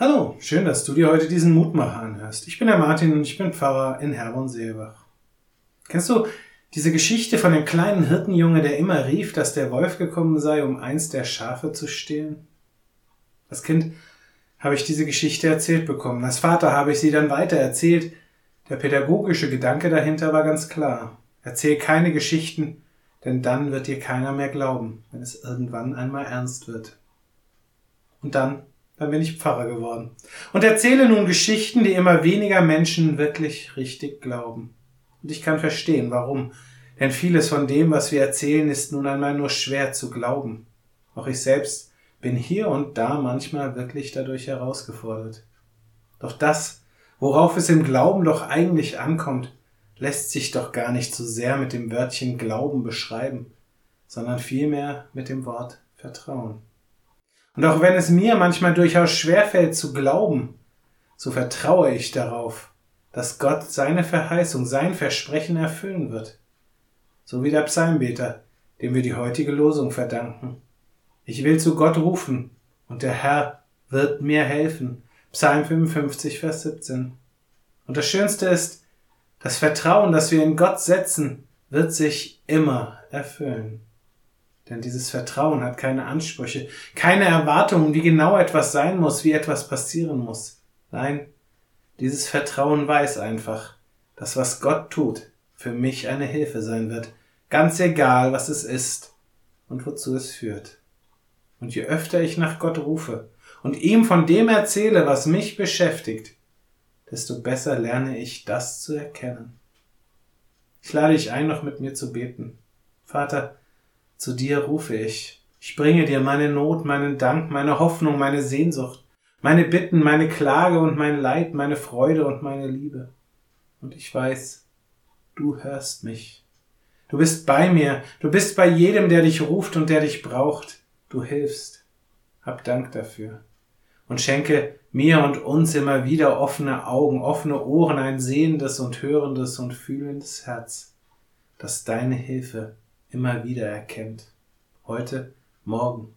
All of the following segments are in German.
Hallo, schön, dass du dir heute diesen Mutmacher anhörst. Ich bin der Martin und ich bin Pfarrer in Herborn-Seelbach. Kennst du diese Geschichte von dem kleinen Hirtenjunge, der immer rief, dass der Wolf gekommen sei, um eins der Schafe zu stehlen? Als Kind habe ich diese Geschichte erzählt bekommen. Als Vater habe ich sie dann weiter erzählt. Der pädagogische Gedanke dahinter war ganz klar. Erzähl keine Geschichten, denn dann wird dir keiner mehr glauben, wenn es irgendwann einmal ernst wird. Und dann dann bin ich Pfarrer geworden und erzähle nun Geschichten, die immer weniger Menschen wirklich richtig glauben. Und ich kann verstehen, warum. Denn vieles von dem, was wir erzählen, ist nun einmal nur schwer zu glauben. Auch ich selbst bin hier und da manchmal wirklich dadurch herausgefordert. Doch das, worauf es im Glauben doch eigentlich ankommt, lässt sich doch gar nicht so sehr mit dem Wörtchen Glauben beschreiben, sondern vielmehr mit dem Wort Vertrauen. Und auch wenn es mir manchmal durchaus schwerfällt zu glauben, so vertraue ich darauf, dass Gott seine Verheißung, sein Versprechen erfüllen wird. So wie der Psalmbeter, dem wir die heutige Losung verdanken. Ich will zu Gott rufen, und der Herr wird mir helfen. Psalm 55, Vers 17. Und das Schönste ist, das Vertrauen, das wir in Gott setzen, wird sich immer erfüllen. Denn dieses Vertrauen hat keine Ansprüche, keine Erwartungen, wie genau etwas sein muss, wie etwas passieren muss. Nein, dieses Vertrauen weiß einfach, dass was Gott tut, für mich eine Hilfe sein wird, ganz egal, was es ist und wozu es führt. Und je öfter ich nach Gott rufe und ihm von dem erzähle, was mich beschäftigt, desto besser lerne ich das zu erkennen. Ich lade dich ein, noch mit mir zu beten. Vater, zu dir rufe ich. Ich bringe dir meine Not, meinen Dank, meine Hoffnung, meine Sehnsucht, meine Bitten, meine Klage und mein Leid, meine Freude und meine Liebe. Und ich weiß, du hörst mich. Du bist bei mir, du bist bei jedem, der dich ruft und der dich braucht. Du hilfst. Hab Dank dafür. Und schenke mir und uns immer wieder offene Augen, offene Ohren, ein sehendes und hörendes und fühlendes Herz, das deine Hilfe immer wieder erkennt. Heute, morgen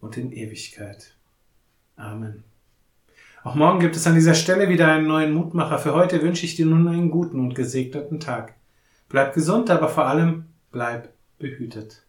und in Ewigkeit. Amen. Auch morgen gibt es an dieser Stelle wieder einen neuen Mutmacher. Für heute wünsche ich dir nun einen guten und gesegneten Tag. Bleib gesund, aber vor allem bleib behütet.